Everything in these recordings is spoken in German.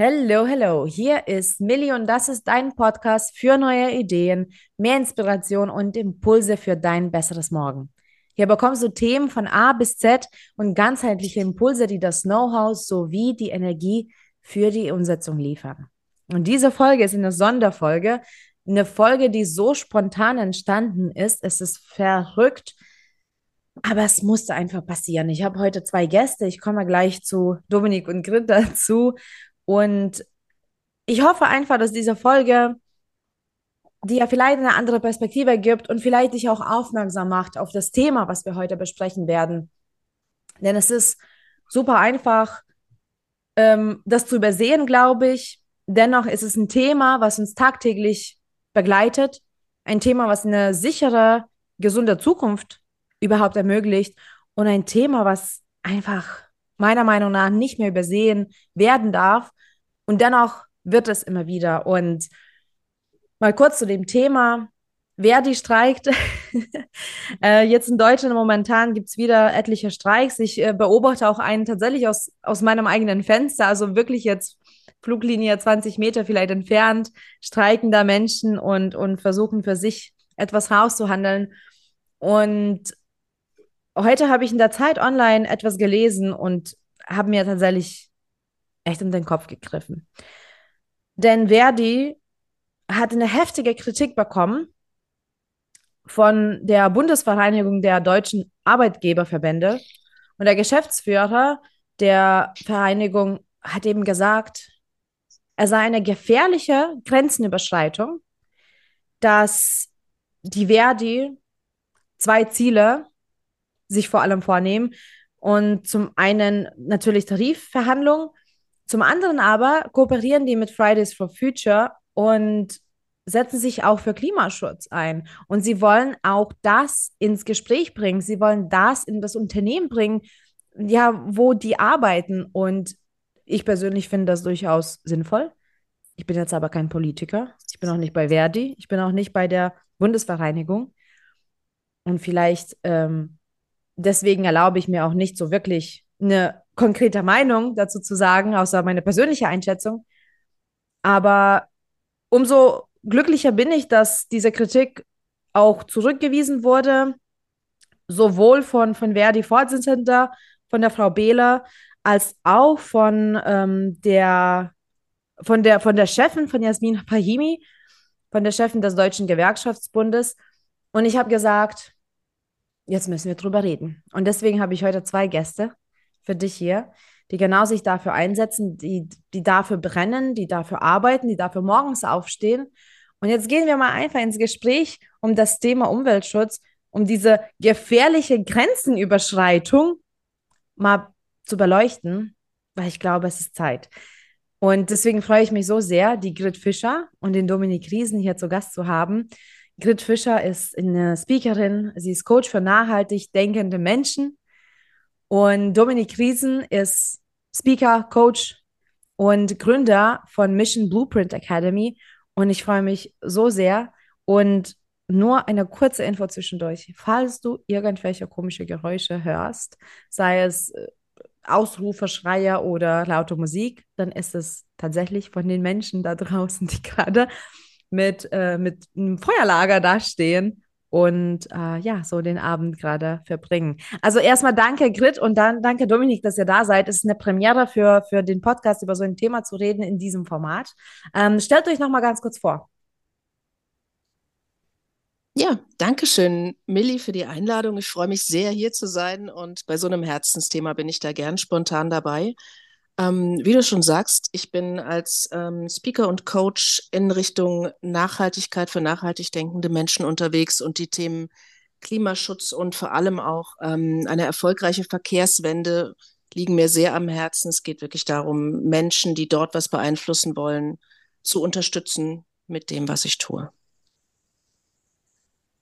Hello, hello. Hier ist Millie und das ist dein Podcast für neue Ideen, mehr Inspiration und Impulse für dein besseres Morgen. Hier bekommst du Themen von A bis Z und ganzheitliche Impulse, die das Know-how sowie die Energie für die Umsetzung liefern. Und diese Folge ist eine Sonderfolge, eine Folge, die so spontan entstanden ist. Es ist verrückt, aber es musste einfach passieren. Ich habe heute zwei Gäste. Ich komme gleich zu Dominik und Grit dazu. Und ich hoffe einfach, dass diese Folge dir vielleicht eine andere Perspektive gibt und vielleicht dich auch aufmerksam macht auf das Thema, was wir heute besprechen werden. Denn es ist super einfach, ähm, das zu übersehen, glaube ich. Dennoch ist es ein Thema, was uns tagtäglich begleitet. Ein Thema, was eine sichere, gesunde Zukunft überhaupt ermöglicht. Und ein Thema, was einfach meiner Meinung nach nicht mehr übersehen werden darf. Und dennoch wird es immer wieder. Und mal kurz zu dem Thema. Verdi streikt. äh, jetzt in Deutschland momentan gibt es wieder etliche Streiks. Ich äh, beobachte auch einen tatsächlich aus, aus meinem eigenen Fenster, also wirklich jetzt Fluglinie 20 Meter vielleicht entfernt, streiken da Menschen und, und versuchen für sich etwas rauszuhandeln. Und heute habe ich in der Zeit online etwas gelesen und habe mir tatsächlich echt in den Kopf gegriffen. Denn Verdi hat eine heftige Kritik bekommen von der Bundesvereinigung der deutschen Arbeitgeberverbände. Und der Geschäftsführer der Vereinigung hat eben gesagt, er sei eine gefährliche Grenzenüberschreitung, dass die Verdi zwei Ziele sich vor allem vornehmen. Und zum einen natürlich Tarifverhandlungen, zum anderen aber kooperieren die mit Fridays for Future und setzen sich auch für Klimaschutz ein. Und sie wollen auch das ins Gespräch bringen. Sie wollen das in das Unternehmen bringen, ja, wo die arbeiten. Und ich persönlich finde das durchaus sinnvoll. Ich bin jetzt aber kein Politiker. Ich bin auch nicht bei Verdi. Ich bin auch nicht bei der Bundesvereinigung. Und vielleicht ähm, deswegen erlaube ich mir auch nicht so wirklich eine konkrete Meinung dazu zu sagen, außer meine persönliche Einschätzung. Aber umso glücklicher bin ich, dass diese Kritik auch zurückgewiesen wurde, sowohl von, von Verdi Vorsitzender, von der Frau Behler, als auch von ähm, der von der von der Chefin von Jasmin Fahimi, von der Chefin des Deutschen Gewerkschaftsbundes. Und ich habe gesagt, jetzt müssen wir drüber reden. Und deswegen habe ich heute zwei Gäste für dich hier, die genau sich dafür einsetzen, die, die dafür brennen, die dafür arbeiten, die dafür morgens aufstehen. Und jetzt gehen wir mal einfach ins Gespräch um das Thema Umweltschutz, um diese gefährliche Grenzenüberschreitung mal zu beleuchten, weil ich glaube, es ist Zeit. Und deswegen freue ich mich so sehr, die Grit Fischer und den Dominik Riesen hier zu Gast zu haben. Grit Fischer ist eine Speakerin, sie ist Coach für nachhaltig denkende Menschen. Und Dominik Riesen ist Speaker, Coach und Gründer von Mission Blueprint Academy. Und ich freue mich so sehr. Und nur eine kurze Info zwischendurch. Falls du irgendwelche komische Geräusche hörst, sei es äh, Ausrufe, Schreie oder laute Musik, dann ist es tatsächlich von den Menschen da draußen, die gerade mit, äh, mit einem Feuerlager dastehen und äh, ja, so den Abend gerade verbringen. Also erstmal danke, Grit, und dann danke, Dominik, dass ihr da seid. Es ist eine Premiere für, für den Podcast, über so ein Thema zu reden in diesem Format. Ähm, stellt euch noch mal ganz kurz vor. Ja, danke schön, Milli, für die Einladung. Ich freue mich sehr, hier zu sein und bei so einem Herzensthema bin ich da gern spontan dabei. Ähm, wie du schon sagst, ich bin als ähm, Speaker und Coach in Richtung Nachhaltigkeit für nachhaltig denkende Menschen unterwegs und die Themen Klimaschutz und vor allem auch ähm, eine erfolgreiche Verkehrswende liegen mir sehr am Herzen. Es geht wirklich darum, Menschen, die dort was beeinflussen wollen, zu unterstützen mit dem, was ich tue.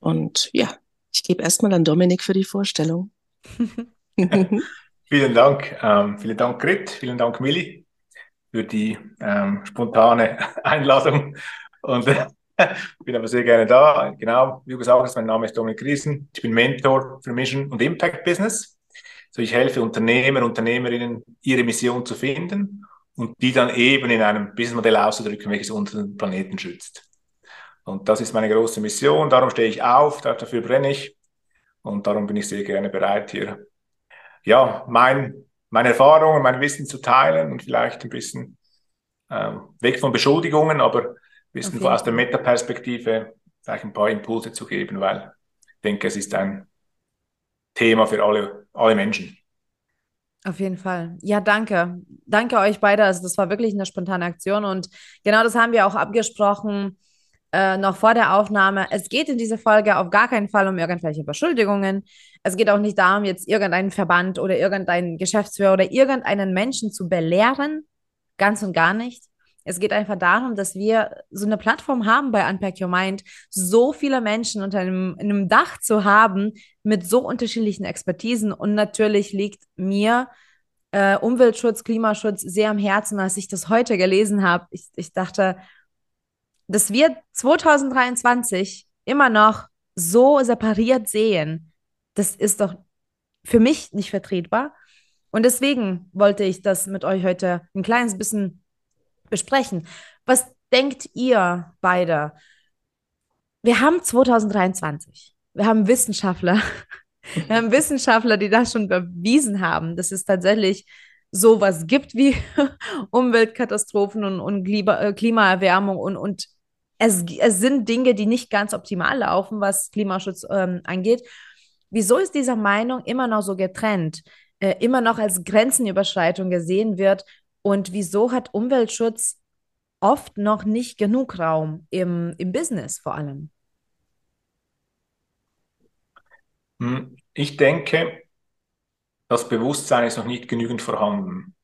Und ja, ich gebe erstmal an Dominik für die Vorstellung. Vielen Dank. Ähm, vielen Dank, Grit. Vielen Dank, Milli, für die ähm, spontane Einladung. Und äh, bin aber sehr gerne da. Genau, wie gesagt mein Name ist Dominik Riesen. Ich bin Mentor für Mission und Impact Business. So, ich helfe Unternehmer, Unternehmerinnen, ihre Mission zu finden und die dann eben in einem Businessmodell auszudrücken, welches unseren Planeten schützt. Und das ist meine große Mission, darum stehe ich auf, dafür brenne ich und darum bin ich sehr gerne bereit, hier ja, mein, meine Erfahrungen, mein Wissen zu teilen und vielleicht ein bisschen ähm, weg von Beschuldigungen, aber ein bisschen okay. aus der Metaperspektive vielleicht ein paar Impulse zu geben, weil ich denke, es ist ein Thema für alle, alle Menschen. Auf jeden Fall. Ja, danke. Danke euch beide. Also das war wirklich eine spontane Aktion und genau das haben wir auch abgesprochen äh, noch vor der Aufnahme. Es geht in dieser Folge auf gar keinen Fall um irgendwelche Beschuldigungen. Es geht auch nicht darum, jetzt irgendeinen Verband oder irgendeinen Geschäftsführer oder irgendeinen Menschen zu belehren. Ganz und gar nicht. Es geht einfach darum, dass wir so eine Plattform haben bei Unpack Your Mind, so viele Menschen unter einem, einem Dach zu haben mit so unterschiedlichen Expertisen. Und natürlich liegt mir äh, Umweltschutz, Klimaschutz sehr am Herzen, als ich das heute gelesen habe. Ich, ich dachte, dass wir 2023 immer noch so separiert sehen, das ist doch für mich nicht vertretbar. Und deswegen wollte ich das mit euch heute ein kleines bisschen besprechen. Was denkt ihr beide? Wir haben 2023. Wir haben Wissenschaftler. Wir haben Wissenschaftler, die das schon bewiesen haben, dass es tatsächlich sowas gibt wie Umweltkatastrophen und, und äh, Klimaerwärmung und, und es, es sind Dinge, die nicht ganz optimal laufen, was Klimaschutz ähm, angeht. Wieso ist diese Meinung immer noch so getrennt, äh, immer noch als Grenzenüberschreitung gesehen wird und wieso hat Umweltschutz oft noch nicht genug Raum im, im Business vor allem? Hm, ich denke, das Bewusstsein ist noch nicht genügend vorhanden.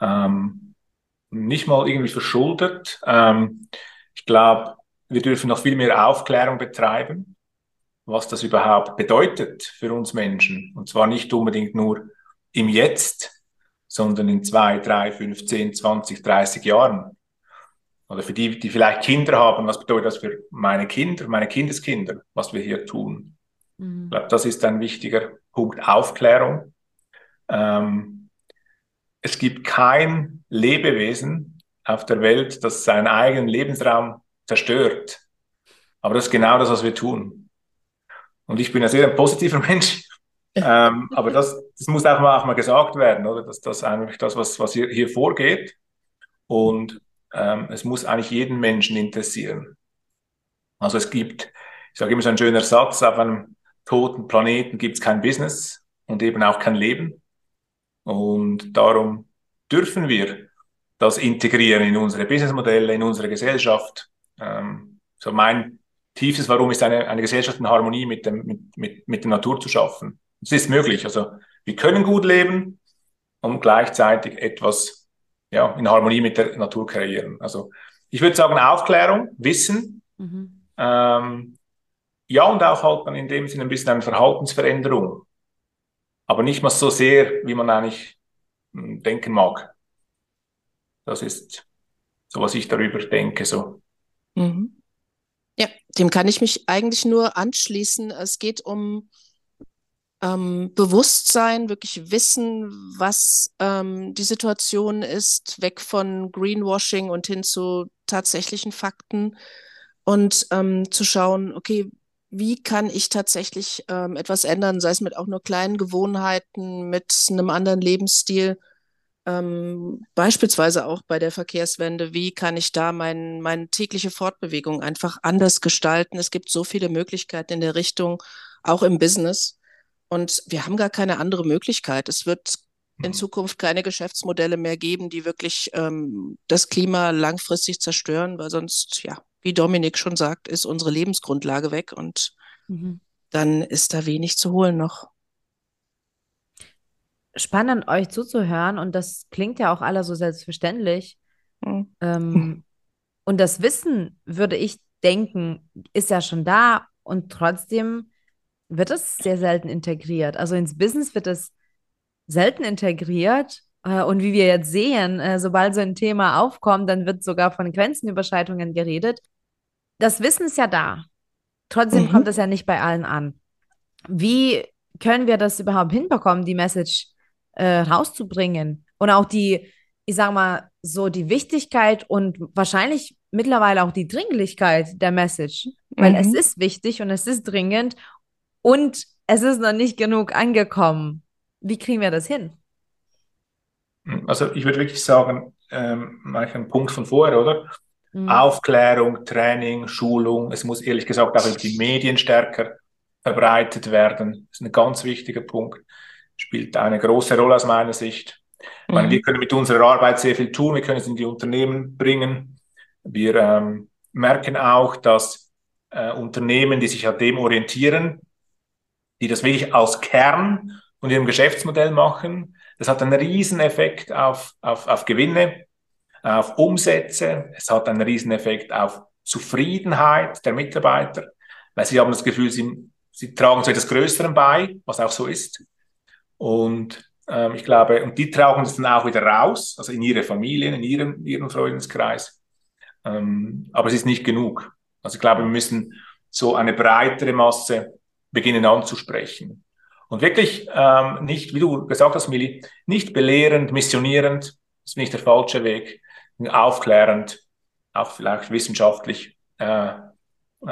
Ähm, nicht mal irgendwie verschuldet. Ähm, glaube, wir dürfen noch viel mehr Aufklärung betreiben, was das überhaupt bedeutet für uns Menschen. Und zwar nicht unbedingt nur im Jetzt, sondern in zwei, drei, fünf, zehn, zwanzig, dreißig Jahren. Oder für die, die vielleicht Kinder haben, was bedeutet das für meine Kinder, meine Kindeskinder, was wir hier tun? Mhm. Ich glaube, das ist ein wichtiger Punkt Aufklärung. Ähm, es gibt kein Lebewesen auf der Welt, das seinen eigenen Lebensraum zerstört. Aber das ist genau das, was wir tun. Und ich bin ein sehr positiver Mensch ähm, aber das, das muss auch mal, auch mal gesagt werden, oder? Dass das eigentlich das, was, was hier, hier vorgeht. Und ähm, es muss eigentlich jeden Menschen interessieren. Also es gibt, ich sage immer so ein schöner Satz, auf einem toten Planeten gibt es kein Business und eben auch kein Leben. Und darum dürfen wir das integrieren in unsere Businessmodelle, in unsere Gesellschaft. Ähm, so mein tiefstes Warum ist eine, eine Gesellschaft in Harmonie mit, dem, mit, mit, mit der Natur zu schaffen. Es ist möglich. Also wir können gut leben und gleichzeitig etwas ja, in Harmonie mit der Natur kreieren. Also ich würde sagen Aufklärung, Wissen. Mhm. Ähm, ja, und auch halt dann in dem Sinne ein bisschen eine Verhaltensveränderung. Aber nicht mal so sehr, wie man eigentlich hm, denken mag. Das ist so, was ich darüber denke. So. Mhm. Ja, dem kann ich mich eigentlich nur anschließen. Es geht um ähm, Bewusstsein, wirklich wissen, was ähm, die Situation ist, weg von Greenwashing und hin zu tatsächlichen Fakten und ähm, zu schauen, okay, wie kann ich tatsächlich ähm, etwas ändern, sei es mit auch nur kleinen Gewohnheiten, mit einem anderen Lebensstil, ähm, beispielsweise auch bei der Verkehrswende, wie kann ich da mein, meine tägliche Fortbewegung einfach anders gestalten? Es gibt so viele Möglichkeiten in der Richtung, auch im Business. Und wir haben gar keine andere Möglichkeit. Es wird in mhm. Zukunft keine Geschäftsmodelle mehr geben, die wirklich ähm, das Klima langfristig zerstören, weil sonst, ja, wie Dominik schon sagt, ist unsere Lebensgrundlage weg und mhm. dann ist da wenig zu holen noch. Spannend, euch zuzuhören und das klingt ja auch alle so selbstverständlich. Mhm. Ähm, und das Wissen, würde ich denken, ist ja schon da und trotzdem wird es sehr selten integriert. Also ins Business wird es selten integriert. Äh, und wie wir jetzt sehen, äh, sobald so ein Thema aufkommt, dann wird sogar von Grenzenüberschreitungen geredet. Das Wissen ist ja da. Trotzdem mhm. kommt es ja nicht bei allen an. Wie können wir das überhaupt hinbekommen, die Message äh, rauszubringen? Und auch die, ich sag mal, so die Wichtigkeit und wahrscheinlich mittlerweile auch die Dringlichkeit der Message. Weil mhm. es ist wichtig und es ist dringend und es ist noch nicht genug angekommen. Wie kriegen wir das hin? Also ich würde wirklich sagen, ähm, ein Punkt von vorher, oder? Mhm. Aufklärung, Training, Schulung. Es muss ehrlich gesagt auch über die Medien stärker verbreitet werden. Das ist ein ganz wichtiger Punkt. Spielt eine große Rolle aus meiner Sicht. Ich meine, wir mhm. können mit unserer Arbeit sehr viel tun. Wir können es in die Unternehmen bringen. Wir ähm, merken auch, dass äh, Unternehmen, die sich an dem orientieren, die das wirklich als Kern von ihrem Geschäftsmodell machen, das hat einen riesen Effekt auf, auf, auf Gewinne, auf Umsätze. Es hat einen riesen Effekt auf Zufriedenheit der Mitarbeiter, weil sie haben das Gefühl, sie, sie tragen zu etwas Größerem bei, was auch so ist. Und ähm, ich glaube, und die tragen das dann auch wieder raus, also in ihre Familien, in ihrem, ihrem Freundeskreis. Ähm, aber es ist nicht genug. Also ich glaube, wir müssen so eine breitere Masse beginnen anzusprechen. Und wirklich ähm, nicht, wie du gesagt hast, Mili, nicht belehrend, missionierend, das ist nicht der falsche Weg, aufklärend, auch vielleicht wissenschaftlich äh,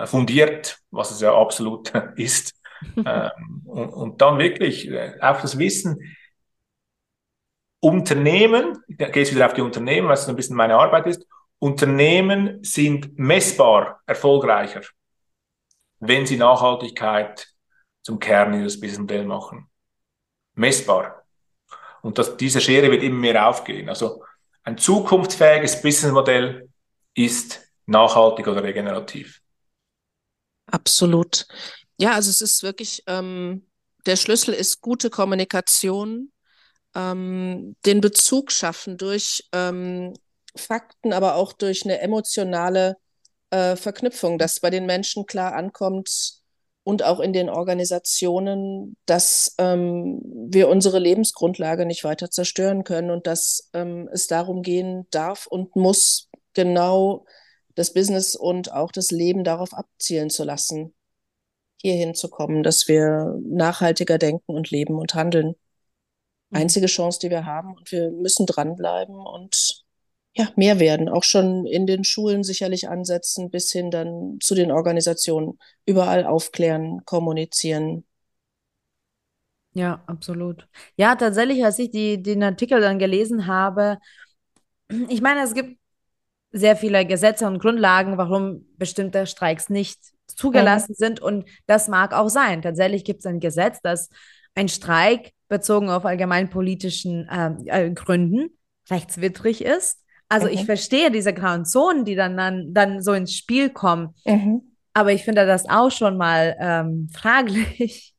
fundiert, was es ja absolut ist. Ähm, und, und, dann wirklich äh, auch das Wissen, Unternehmen, ich gehe jetzt wieder auf die Unternehmen, weil es ein bisschen meine Arbeit ist, Unternehmen sind messbar erfolgreicher, wenn sie Nachhaltigkeit zum Kern ihres Businessmodells machen. Messbar. Und das, diese Schere wird immer mehr aufgehen. Also ein zukunftsfähiges Businessmodell ist nachhaltig oder regenerativ. Absolut. Ja, also es ist wirklich, ähm, der Schlüssel ist gute Kommunikation, ähm, den Bezug schaffen durch ähm, Fakten, aber auch durch eine emotionale äh, Verknüpfung, dass bei den Menschen klar ankommt und auch in den Organisationen, dass ähm, wir unsere Lebensgrundlage nicht weiter zerstören können und dass ähm, es darum gehen darf und muss, genau das Business und auch das Leben darauf abzielen zu lassen, hier hinzukommen, dass wir nachhaltiger denken und leben und handeln. Mhm. einzige Chance, die wir haben. Und wir müssen dranbleiben und ja, mehr werden. Auch schon in den Schulen sicherlich ansetzen, bis hin dann zu den Organisationen. Überall aufklären, kommunizieren. Ja, absolut. Ja, tatsächlich, als ich die, den Artikel dann gelesen habe, ich meine, es gibt sehr viele Gesetze und Grundlagen, warum bestimmte Streiks nicht zugelassen mhm. sind. Und das mag auch sein. Tatsächlich gibt es ein Gesetz, das ein Streik bezogen auf allgemeinpolitischen äh, äh, Gründen rechtswidrig ist. Also mhm. ich verstehe diese grauen Zonen, die dann, dann, dann so ins Spiel kommen. Mhm. Aber ich finde das auch schon mal ähm, fraglich,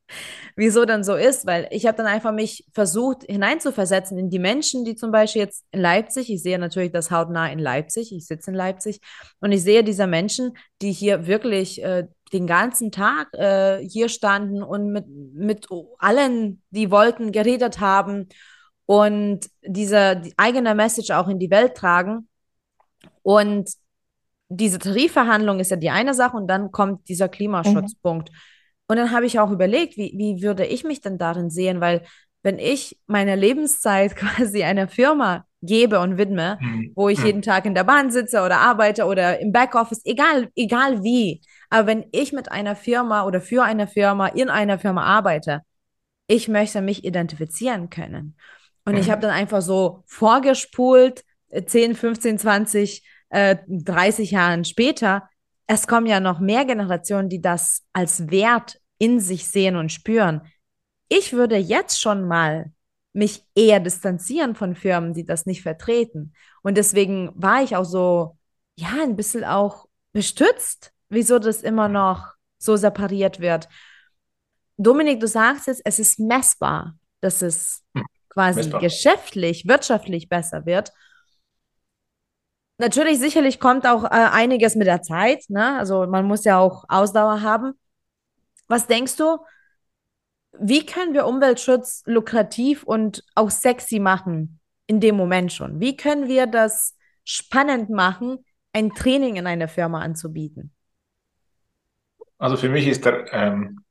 wieso dann so ist, weil ich habe dann einfach mich versucht hineinzuversetzen in die Menschen, die zum Beispiel jetzt in Leipzig, ich sehe natürlich das hautnah in Leipzig, ich sitze in Leipzig und ich sehe diese Menschen, die hier wirklich äh, den ganzen Tag äh, hier standen und mit, mit allen, die wollten, geredet haben und diese die eigene Message auch in die Welt tragen. Und diese Tarifverhandlung ist ja die eine Sache und dann kommt dieser Klimaschutzpunkt. Mhm. Und dann habe ich auch überlegt, wie, wie würde ich mich denn darin sehen, weil wenn ich meine Lebenszeit quasi einer Firma gebe und widme, mhm. wo ich mhm. jeden Tag in der Bahn sitze oder arbeite oder im Backoffice, egal, egal wie, aber wenn ich mit einer Firma oder für eine Firma in einer Firma arbeite, ich möchte mich identifizieren können. Und mhm. ich habe dann einfach so vorgespult, 10, 15, 20, äh, 30 Jahren später, es kommen ja noch mehr Generationen, die das als Wert in sich sehen und spüren. Ich würde jetzt schon mal mich eher distanzieren von Firmen, die das nicht vertreten. Und deswegen war ich auch so, ja, ein bisschen auch bestützt, wieso das immer noch so separiert wird. Dominik, du sagst es, es ist messbar, dass es hm, quasi messbar. geschäftlich, wirtschaftlich besser wird. Natürlich, sicherlich kommt auch äh, einiges mit der Zeit. Ne? Also man muss ja auch Ausdauer haben. Was denkst du, wie können wir Umweltschutz lukrativ und auch sexy machen in dem Moment schon? Wie können wir das spannend machen, ein Training in einer Firma anzubieten? Also für mich ist der, ähm,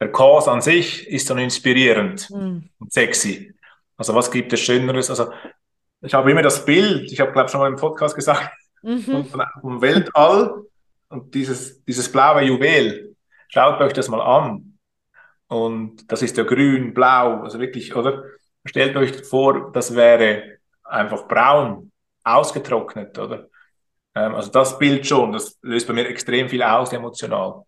der Kurs an sich ist dann inspirierend mhm. und sexy. Also was gibt es Schöneres? Also ich habe immer das Bild, ich habe glaube schon mal im Podcast gesagt, mhm. vom Weltall und dieses, dieses blaue Juwel. Schaut euch das mal an. Und das ist ja grün, blau, also wirklich, oder? Stellt euch vor, das wäre einfach braun, ausgetrocknet, oder? Ähm, also das Bild schon, das löst bei mir extrem viel aus emotional,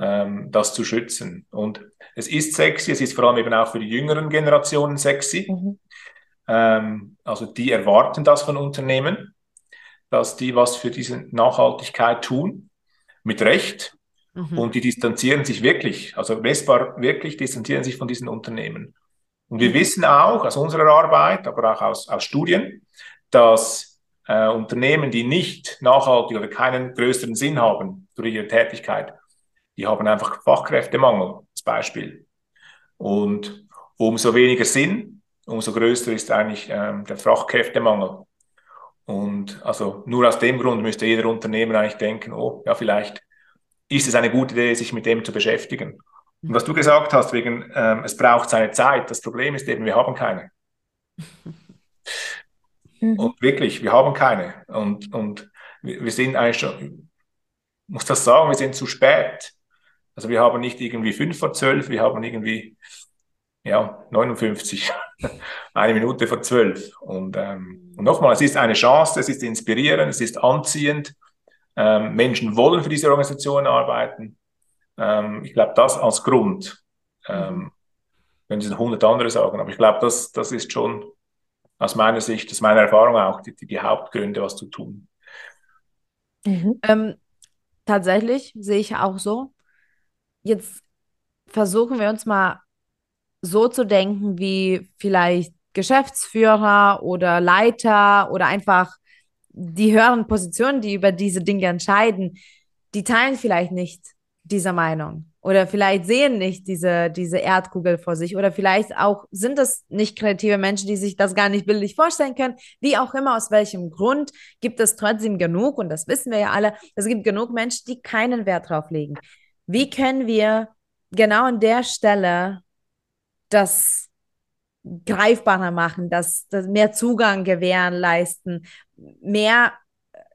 ähm, das zu schützen. Und es ist sexy, es ist vor allem eben auch für die jüngeren Generationen sexy. Mhm. Ähm, also die erwarten das von Unternehmen, dass die was für diese Nachhaltigkeit tun, mit Recht. Mhm. Und die distanzieren sich wirklich, also Vespa wirklich distanzieren sich von diesen Unternehmen. Und wir mhm. wissen auch aus unserer Arbeit, aber auch aus, aus Studien, dass äh, Unternehmen, die nicht nachhaltig oder keinen größeren Sinn haben durch ihre Tätigkeit, die haben einfach Fachkräftemangel als Beispiel. Und umso weniger Sinn, umso größer ist eigentlich ähm, der Fachkräftemangel. Und also nur aus dem Grund müsste jeder Unternehmen eigentlich denken, oh, ja, vielleicht ist es eine gute Idee, sich mit dem zu beschäftigen. Und was du gesagt hast, wegen, ähm, es braucht seine Zeit. Das Problem ist eben, wir haben keine. Mhm. Und wirklich, wir haben keine. Und, und wir sind eigentlich schon, muss das sagen, wir sind zu spät. Also wir haben nicht irgendwie fünf vor zwölf, wir haben irgendwie ja, 59, eine Minute vor zwölf. Und, ähm, und nochmal, es ist eine Chance, es ist inspirierend, es ist anziehend. Ähm, Menschen wollen für diese Organisation arbeiten. Ähm, ich glaube, das als Grund. Ähm, können Sie hundert andere sagen, aber ich glaube, das, das ist schon aus meiner Sicht, aus meiner Erfahrung auch die, die Hauptgründe, was zu tun. Mhm. Ähm, tatsächlich sehe ich auch so. Jetzt versuchen wir uns mal so zu denken, wie vielleicht Geschäftsführer oder Leiter oder einfach die höheren Positionen, die über diese Dinge entscheiden, die teilen vielleicht nicht diese Meinung oder vielleicht sehen nicht diese, diese Erdkugel vor sich oder vielleicht auch sind es nicht kreative Menschen, die sich das gar nicht bildlich vorstellen können. Wie auch immer, aus welchem Grund gibt es trotzdem genug, und das wissen wir ja alle, es gibt genug Menschen, die keinen Wert drauf legen. Wie können wir genau an der Stelle das greifbarer machen, das, das mehr Zugang gewähren, leisten, mehr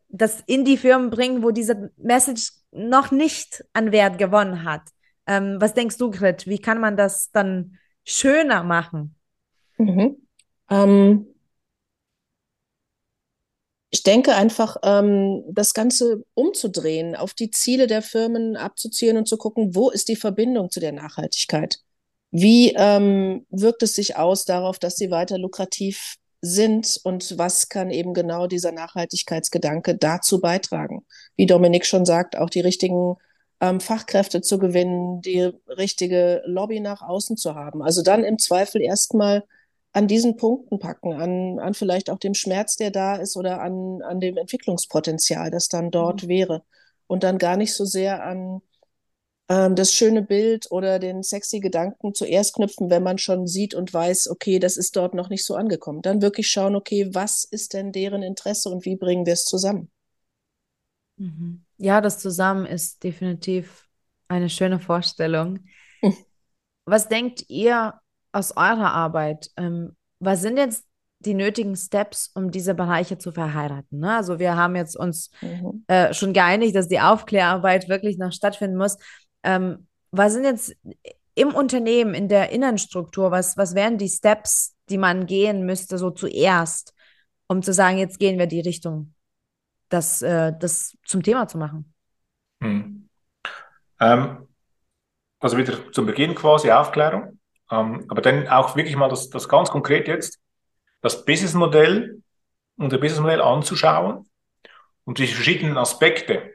das in die Firmen bringen, wo diese Message noch nicht an Wert gewonnen hat. Ähm, was denkst du, Grit? Wie kann man das dann schöner machen? Mhm. Ähm, ich denke einfach, ähm, das Ganze umzudrehen, auf die Ziele der Firmen abzuziehen und zu gucken, wo ist die Verbindung zu der Nachhaltigkeit? Wie ähm, wirkt es sich aus darauf, dass sie weiter lukrativ sind und was kann eben genau dieser Nachhaltigkeitsgedanke dazu beitragen? Wie Dominik schon sagt, auch die richtigen ähm, Fachkräfte zu gewinnen, die richtige Lobby nach außen zu haben. Also dann im Zweifel erstmal an diesen Punkten packen, an, an vielleicht auch dem Schmerz, der da ist oder an, an dem Entwicklungspotenzial, das dann dort mhm. wäre. Und dann gar nicht so sehr an ähm, das schöne Bild oder den sexy Gedanken zuerst knüpfen, wenn man schon sieht und weiß, okay, das ist dort noch nicht so angekommen. Dann wirklich schauen, okay, was ist denn deren Interesse und wie bringen wir es zusammen? Mhm. Ja, das zusammen ist definitiv eine schöne Vorstellung. Hm. Was denkt ihr aus eurer Arbeit? Ähm, was sind jetzt die nötigen Steps, um diese Bereiche zu verheiraten. Ne? Also wir haben jetzt uns mhm. äh, schon geeinigt, dass die Aufklärarbeit wirklich noch stattfinden muss. Ähm, was sind jetzt im Unternehmen, in der Innenstruktur, was, was wären die Steps, die man gehen müsste, so zuerst, um zu sagen, jetzt gehen wir die Richtung, das, äh, das zum Thema zu machen? Hm. Ähm, also wieder zum Beginn quasi Aufklärung, ähm, aber dann auch wirklich mal das, das ganz konkret jetzt, das Businessmodell und das Businessmodell anzuschauen und die verschiedenen Aspekte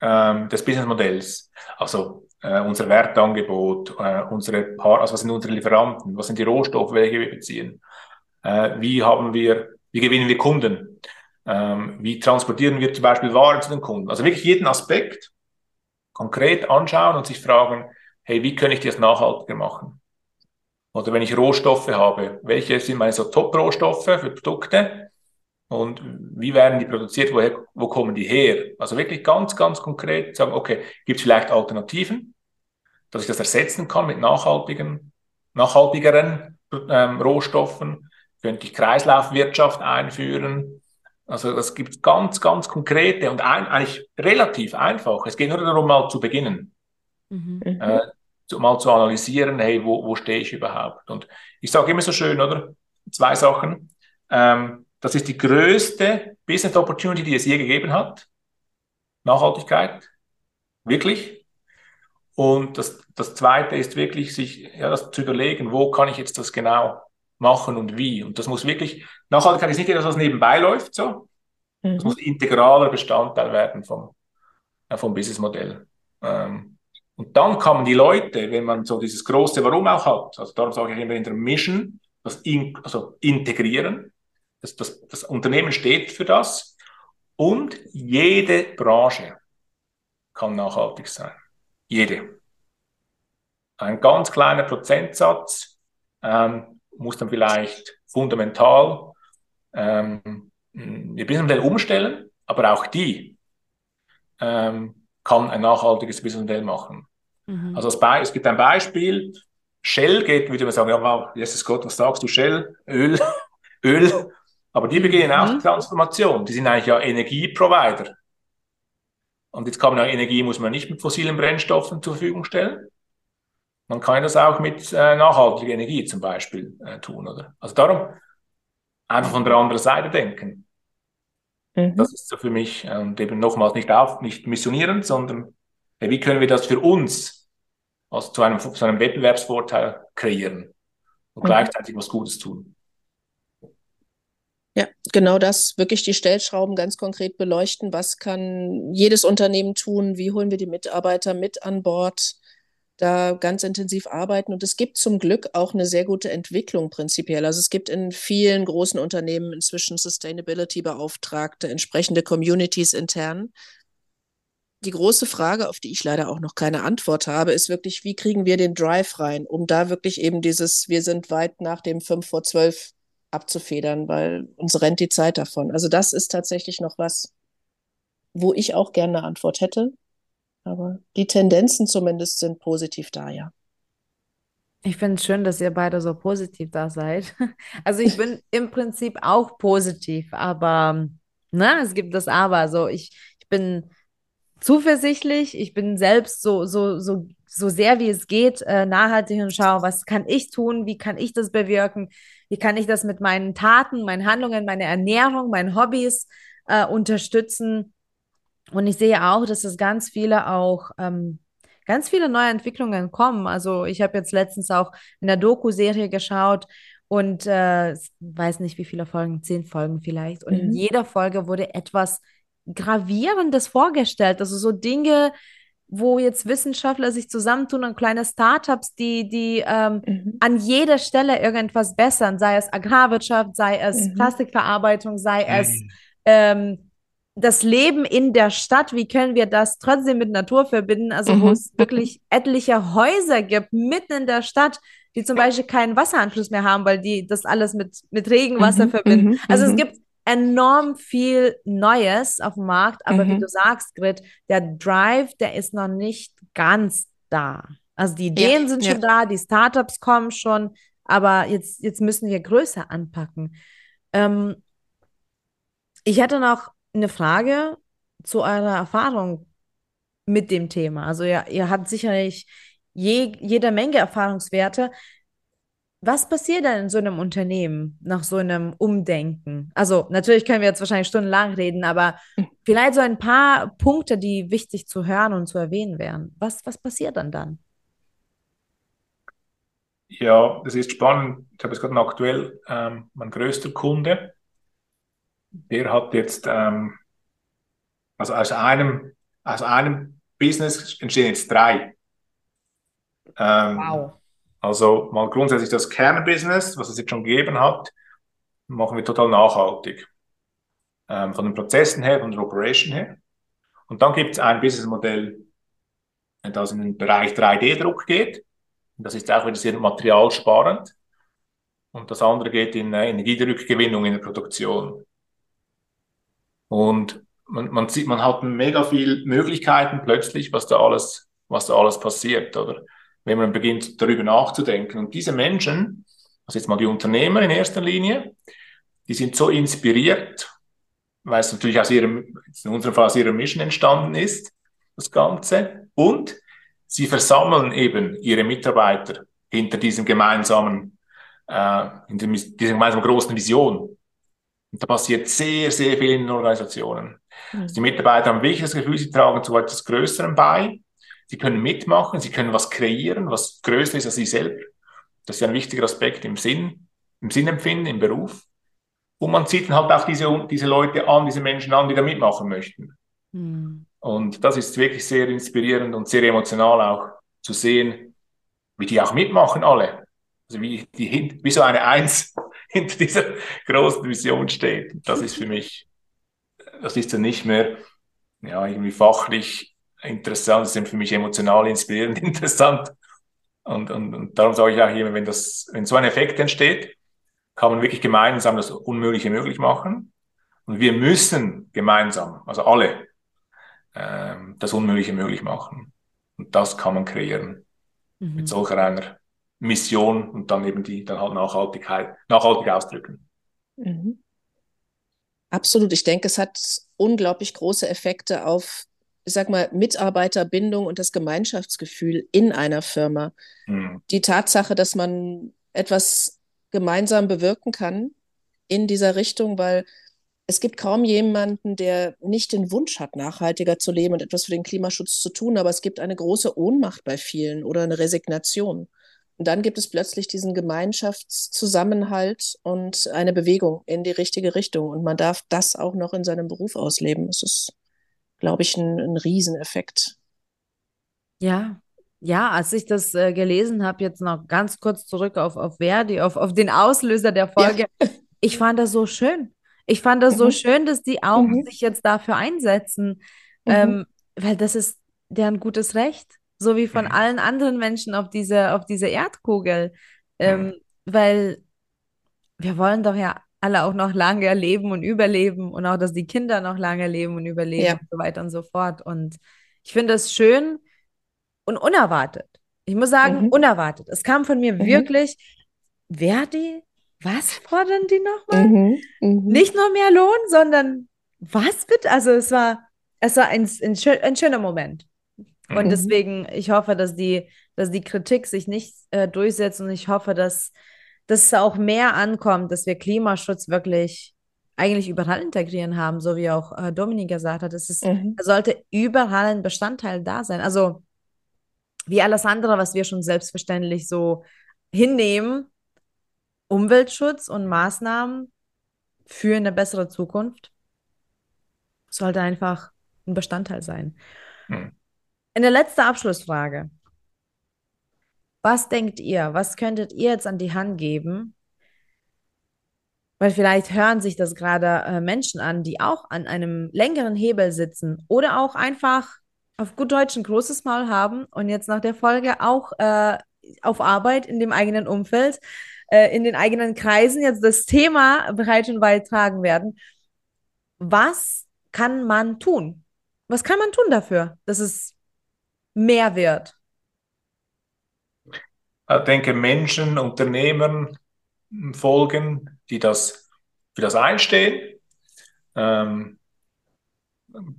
ähm, des Businessmodells. Also äh, unser Wertangebot, äh, unsere Paar also was sind unsere Lieferanten, was sind die Rohstoffe, welche wir beziehen, äh, wie haben wir, wie gewinnen wir Kunden, ähm, wie transportieren wir zum Beispiel Waren zu den Kunden. Also wirklich jeden Aspekt konkret anschauen und sich fragen, hey, wie kann ich das nachhaltiger machen? Oder wenn ich Rohstoffe habe, welche sind meine so Top-Rohstoffe für Produkte? Und wie werden die produziert, woher, wo kommen die her? Also wirklich ganz, ganz konkret sagen, okay, gibt es vielleicht Alternativen, dass ich das ersetzen kann mit nachhaltigen, nachhaltigeren ähm, Rohstoffen? könnte ich Kreislaufwirtschaft einführen. Also das gibt ganz, ganz konkrete und ein, eigentlich relativ einfach. Es geht nur darum, mal zu beginnen. Mhm. Äh, zu, mal zu analysieren, hey, wo, wo stehe ich überhaupt? Und ich sage immer so schön, oder? Zwei Sachen. Ähm, das ist die größte Business Opportunity, die es je gegeben hat. Nachhaltigkeit. Wirklich. Und das, das zweite ist wirklich, sich ja, das zu überlegen, wo kann ich jetzt das genau machen und wie. Und das muss wirklich, Nachhaltigkeit ist nicht etwas, was nebenbei läuft, so. Mhm. Das muss integraler Bestandteil werden vom, äh, vom Businessmodell. Ähm, und dann kann man die Leute, wenn man so dieses große Warum auch hat, also darum sage ich immer in der Mission, das in, also integrieren, das, das, das Unternehmen steht für das und jede Branche kann nachhaltig sein. Jede. Ein ganz kleiner Prozentsatz ähm, muss dann vielleicht fundamental ähm, ihr Businessmodell umstellen, aber auch die ähm, kann ein nachhaltiges Businessmodell machen. Mhm. Also es gibt ein Beispiel, Shell geht, würde man sagen, ja, Jesus Gott, was sagst du, Shell, Öl, Öl, aber die beginnen auch mhm. die Transformation. Die sind eigentlich ja Energieprovider. Und jetzt kann man ja Energie, muss man nicht mit fossilen Brennstoffen zur Verfügung stellen. Man kann das auch mit äh, nachhaltiger Energie zum Beispiel äh, tun, oder? Also darum einfach von der anderen Seite denken. Mhm. Das ist so für mich äh, und eben nochmals nicht auf, nicht missionieren, sondern äh, wie können wir das für uns also zu einem, zu einem Wettbewerbsvorteil kreieren und mhm. gleichzeitig was Gutes tun. Ja, genau das, wirklich die Stellschrauben ganz konkret beleuchten. Was kann jedes Unternehmen tun? Wie holen wir die Mitarbeiter mit an Bord? da ganz intensiv arbeiten. Und es gibt zum Glück auch eine sehr gute Entwicklung prinzipiell. Also es gibt in vielen großen Unternehmen inzwischen Sustainability-Beauftragte, entsprechende Communities intern. Die große Frage, auf die ich leider auch noch keine Antwort habe, ist wirklich, wie kriegen wir den Drive rein, um da wirklich eben dieses, wir sind weit nach dem 5 vor 12 abzufedern, weil uns rennt die Zeit davon. Also das ist tatsächlich noch was, wo ich auch gerne eine Antwort hätte. Aber die Tendenzen zumindest sind positiv da, ja. Ich finde es schön, dass ihr beide so positiv da seid. Also ich bin im Prinzip auch positiv, aber ne, es gibt das Aber. Also ich, ich bin zuversichtlich, ich bin selbst so, so, so, so sehr wie es geht äh, nachhaltig und schaue, was kann ich tun, wie kann ich das bewirken, wie kann ich das mit meinen Taten, meinen Handlungen, meiner Ernährung, meinen Hobbys äh, unterstützen. Und ich sehe auch, dass es ganz viele auch, ähm, ganz viele neue Entwicklungen kommen. Also ich habe jetzt letztens auch in der Doku-Serie geschaut und äh, weiß nicht, wie viele Folgen, zehn Folgen vielleicht. Und mhm. in jeder Folge wurde etwas Gravierendes vorgestellt. Also so Dinge, wo jetzt Wissenschaftler sich zusammentun und kleine Startups, die, die ähm, mhm. an jeder Stelle irgendwas bessern, sei es Agrarwirtschaft, sei es mhm. Plastikverarbeitung, sei es mhm. ähm, das Leben in der Stadt, wie können wir das trotzdem mit Natur verbinden? Also, mhm. wo es wirklich etliche Häuser gibt, mitten in der Stadt, die zum Beispiel keinen Wasseranschluss mehr haben, weil die das alles mit, mit Regenwasser mhm. verbinden. Mhm. Also, es mhm. gibt enorm viel Neues auf dem Markt, aber wie mhm. du sagst, Grit, der Drive, der ist noch nicht ganz da. Also, die Ideen ja, sind ja. schon da, die Startups kommen schon, aber jetzt, jetzt müssen wir größer anpacken. Ähm, ich hätte noch eine Frage zu eurer Erfahrung mit dem Thema. Also ihr, ihr habt sicherlich je, jede Menge Erfahrungswerte. Was passiert denn in so einem Unternehmen nach so einem Umdenken? Also natürlich können wir jetzt wahrscheinlich stundenlang reden, aber vielleicht so ein paar Punkte, die wichtig zu hören und zu erwähnen wären. Was, was passiert dann dann? Ja, das ist spannend. Ich habe jetzt gerade aktuell ähm, mein größter Kunde, der hat jetzt, ähm, also aus einem, aus einem Business entstehen jetzt drei. Ähm, wow. Also mal grundsätzlich das Kernbusiness, was es jetzt schon gegeben hat, machen wir total nachhaltig. Ähm, von den Prozessen her, von der Operation her. Und dann gibt es ein Businessmodell, das in den Bereich 3D-Druck geht. Das ist auch wieder sehr materialsparend. Und das andere geht in äh, Energierückgewinnung in der Produktion. Und man, man sieht, man hat mega viel Möglichkeiten plötzlich, was da alles, was da alles passiert, oder? Wenn man beginnt, darüber nachzudenken. Und diese Menschen, also jetzt mal die Unternehmer in erster Linie, die sind so inspiriert, weil es natürlich aus ihrem, in unserem Fall aus ihrer Mission entstanden ist, das Ganze. Und sie versammeln eben ihre Mitarbeiter hinter diesem gemeinsamen, äh, hinter dieser gemeinsamen großen Vision. Und da passiert sehr, sehr viel in den Organisationen. Mhm. Also die Mitarbeiter haben wirklich das Gefühl, sie tragen zu etwas Größerem bei. Sie können mitmachen, sie können was kreieren, was größer ist als sie selber. Das ist ein wichtiger Aspekt im Sinn, im Sinnempfinden, im Beruf. Und man zieht dann halt auch diese, diese Leute an, diese Menschen an, die da mitmachen möchten. Mhm. Und das ist wirklich sehr inspirierend und sehr emotional auch zu sehen, wie die auch mitmachen alle. Also wie, die, wie so eine Eins hinter dieser großen Vision steht. Das ist für mich, das ist dann nicht mehr ja, irgendwie fachlich interessant, ist für mich emotional inspirierend interessant. Und, und, und darum sage ich auch hier, wenn, das, wenn so ein Effekt entsteht, kann man wirklich gemeinsam das Unmögliche möglich machen. Und wir müssen gemeinsam, also alle, ähm, das Unmögliche möglich machen. Und das kann man kreieren mhm. mit solcher einer Mission und dann eben die dann halt Nachhaltigkeit, nachhaltig ausdrücken. Mhm. Absolut. Ich denke, es hat unglaublich große Effekte auf, ich sag mal, Mitarbeiterbindung und das Gemeinschaftsgefühl in einer Firma. Mhm. Die Tatsache, dass man etwas gemeinsam bewirken kann in dieser Richtung, weil es gibt kaum jemanden, der nicht den Wunsch hat, nachhaltiger zu leben und etwas für den Klimaschutz zu tun, aber es gibt eine große Ohnmacht bei vielen oder eine Resignation. Und dann gibt es plötzlich diesen Gemeinschaftszusammenhalt und eine Bewegung in die richtige Richtung. Und man darf das auch noch in seinem Beruf ausleben. Das ist, glaube ich, ein, ein Rieseneffekt. Ja, ja, als ich das äh, gelesen habe, jetzt noch ganz kurz zurück auf, auf Verdi, auf, auf den Auslöser der Folge. Ja. Ich fand das so schön. Ich fand das mhm. so schön, dass die auch mhm. sich jetzt dafür einsetzen, mhm. ähm, weil das ist deren gutes Recht, so wie von allen anderen Menschen auf dieser auf diese Erdkugel, ähm, weil wir wollen doch ja alle auch noch lange leben und überleben und auch, dass die Kinder noch lange leben und überleben ja. und so weiter und so fort. Und ich finde es schön und unerwartet. Ich muss sagen, mhm. unerwartet. Es kam von mir mhm. wirklich, Verdi was fordern die nochmal? Mhm, mh. Nicht nur mehr Lohn, sondern was bitte? Also es war, es war ein, ein, ein schöner Moment. Und mhm. deswegen, ich hoffe, dass die, dass die Kritik sich nicht äh, durchsetzt und ich hoffe, dass, dass es auch mehr ankommt, dass wir Klimaschutz wirklich eigentlich überall integrieren haben, so wie auch äh, Dominik gesagt hat. Es ist, mhm. sollte überall ein Bestandteil da sein. Also wie alles andere, was wir schon selbstverständlich so hinnehmen, Umweltschutz und Maßnahmen für eine bessere Zukunft sollte einfach ein Bestandteil sein. Hm. Eine letzte Abschlussfrage. Was denkt ihr, was könntet ihr jetzt an die Hand geben? Weil vielleicht hören sich das gerade äh, Menschen an, die auch an einem längeren Hebel sitzen oder auch einfach auf gut Deutsch ein großes Maul haben und jetzt nach der Folge auch äh, auf Arbeit in dem eigenen Umfeld äh, in den eigenen Kreisen jetzt das Thema bereits schon beitragen werden. Was kann man tun? Was kann man tun dafür, dass es mehr wird? Ich denke, Menschen, Unternehmen folgen, die das für das einstehen. Ähm,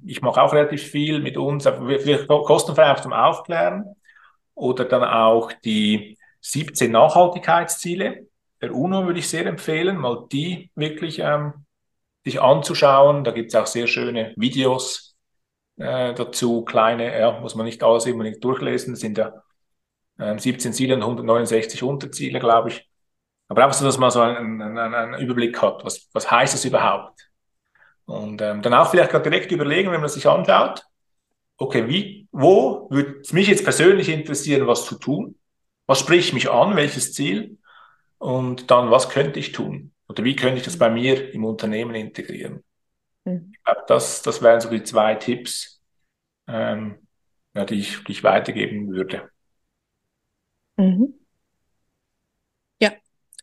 ich mache auch relativ viel mit uns, vielleicht kostenfrei auch zum Aufklären oder dann auch die 17 Nachhaltigkeitsziele der UNO würde ich sehr empfehlen, mal die wirklich ähm, sich anzuschauen. Da gibt es auch sehr schöne Videos äh, dazu, kleine, ja, muss man nicht alles unbedingt durchlesen, das sind ja ähm, 17 Ziele und 169 Unterziele, glaube ich. Aber einfach so, dass man so einen, einen, einen Überblick hat, was, was heißt es überhaupt? Und ähm, dann auch vielleicht direkt überlegen, wenn man sich anschaut, okay, wie, wo würde es mich jetzt persönlich interessieren, was zu tun? Was spricht mich an? Welches Ziel? Und dann, was könnte ich tun? Oder wie könnte ich das bei mir im Unternehmen integrieren? Mhm. Ich glaube, das, das wären so die zwei Tipps, ähm, ja, die, ich, die ich weitergeben würde. Mhm. Ja,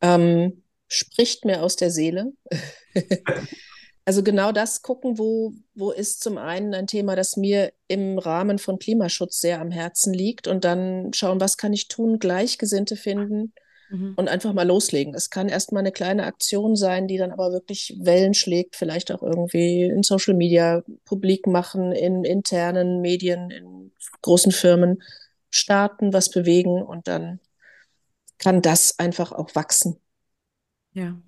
ähm, spricht mir aus der Seele. Also genau das gucken, wo, wo ist zum einen ein Thema, das mir im Rahmen von Klimaschutz sehr am Herzen liegt und dann schauen, was kann ich tun, Gleichgesinnte finden mhm. und einfach mal loslegen. Es kann erstmal eine kleine Aktion sein, die dann aber wirklich Wellen schlägt, vielleicht auch irgendwie in Social Media publik machen, in internen Medien, in großen Firmen starten, was bewegen und dann kann das einfach auch wachsen. Ja.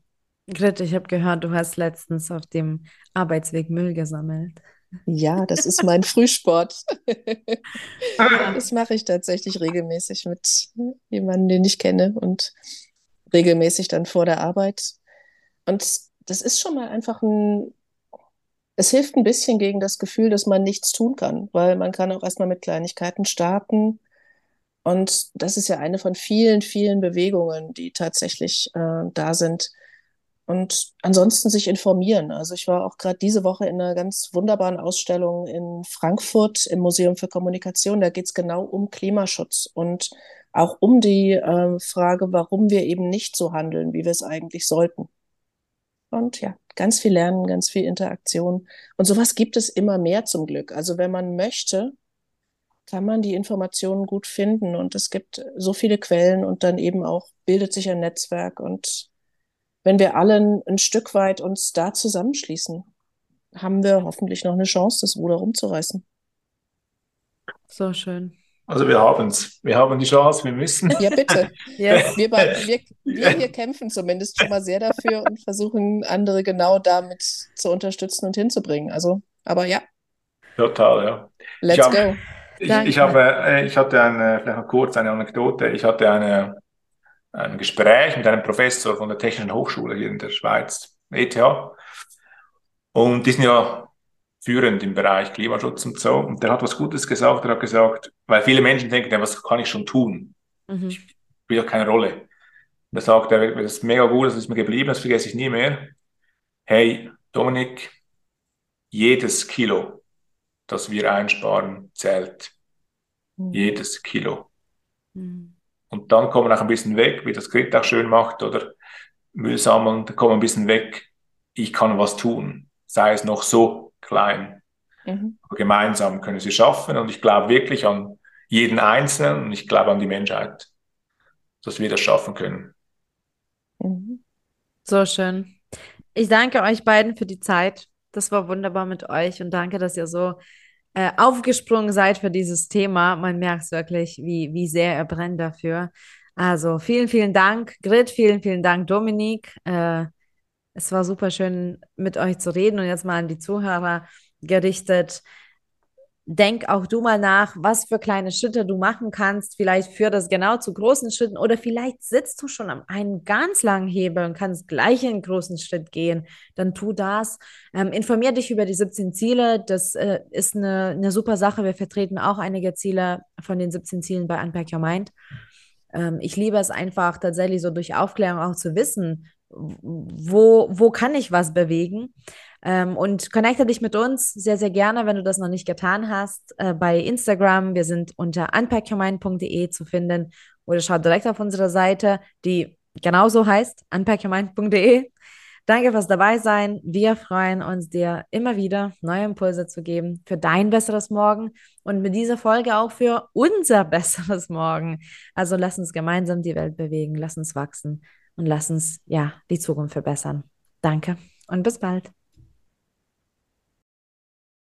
Grit, ich habe gehört, du hast letztens auf dem Arbeitsweg Müll gesammelt. Ja, das ist mein Frühsport. das mache ich tatsächlich regelmäßig mit jemandem, den ich kenne und regelmäßig dann vor der Arbeit. Und das ist schon mal einfach ein, es hilft ein bisschen gegen das Gefühl, dass man nichts tun kann, weil man kann auch erstmal mit Kleinigkeiten starten. Und das ist ja eine von vielen, vielen Bewegungen, die tatsächlich äh, da sind und ansonsten sich informieren. Also ich war auch gerade diese Woche in einer ganz wunderbaren Ausstellung in Frankfurt im Museum für Kommunikation. Da geht es genau um Klimaschutz und auch um die äh, Frage, warum wir eben nicht so handeln, wie wir es eigentlich sollten. Und ja, ganz viel Lernen, ganz viel Interaktion. Und sowas gibt es immer mehr zum Glück. Also wenn man möchte, kann man die Informationen gut finden. Und es gibt so viele Quellen und dann eben auch bildet sich ein Netzwerk und wenn wir alle ein, Stück weit uns da zusammenschließen, haben wir hoffentlich noch eine Chance, das Ruder rumzureißen. So schön. Also wir haben es. Wir haben die Chance, wir müssen. Ja, bitte. yes. wir, wir, wir hier kämpfen zumindest schon mal sehr dafür und versuchen, andere genau damit zu unterstützen und hinzubringen. Also, aber ja. Total, ja. Let's ich hab, go. Ich, ich, habe, äh, ich hatte eine, vielleicht noch kurz eine Anekdote. Ich hatte eine ein Gespräch mit einem Professor von der Technischen Hochschule hier in der Schweiz, ETH. Und die sind ja führend im Bereich Klimaschutz und so. Und der hat was Gutes gesagt. Er hat gesagt, weil viele Menschen denken, ja, was kann ich schon tun? Mhm. Ich spiele ja keine Rolle. Und er sagt, er, das ist mega gut, das ist mir geblieben, das vergesse ich nie mehr. Hey, Dominik, jedes Kilo, das wir einsparen, zählt. Mhm. Jedes Kilo. Mhm. Und dann kommen wir auch ein bisschen weg, wie das Grit auch schön macht, oder Müll sammeln, da kommen wir ein bisschen weg. Ich kann was tun, sei es noch so klein. Mhm. Aber gemeinsam können sie schaffen und ich glaube wirklich an jeden Einzelnen und ich glaube an die Menschheit, dass wir das schaffen können. Mhm. So schön. Ich danke euch beiden für die Zeit. Das war wunderbar mit euch und danke, dass ihr so äh, aufgesprungen seid für dieses Thema. Man merkt wirklich, wie, wie sehr er brennt dafür. Also vielen, vielen Dank, Grit, vielen, vielen Dank, Dominik. Äh, es war super schön, mit euch zu reden und jetzt mal an die Zuhörer gerichtet denk auch du mal nach, was für kleine Schritte du machen kannst. Vielleicht führt das genau zu großen Schritten oder vielleicht sitzt du schon am einen ganz langen Hebel und kannst gleich in einen großen Schritt gehen. Dann tu das. Ähm, informier dich über die 17 Ziele. Das äh, ist eine, eine super Sache. Wir vertreten auch einige Ziele von den 17 Zielen bei Unpack Your Mind. Ähm, ich liebe es einfach tatsächlich so durch Aufklärung auch zu wissen, wo, wo kann ich was bewegen. Ähm, und connecte dich mit uns sehr, sehr gerne, wenn du das noch nicht getan hast, äh, bei Instagram. Wir sind unter unpackyourmind.de zu finden oder schau direkt auf unsere Seite, die genauso heißt, unpackyourmind.de. Danke fürs dabei sein. Wir freuen uns, dir immer wieder neue Impulse zu geben für dein besseres Morgen und mit dieser Folge auch für unser besseres Morgen. Also lass uns gemeinsam die Welt bewegen, lass uns wachsen und lass uns ja die Zukunft verbessern. Danke und bis bald.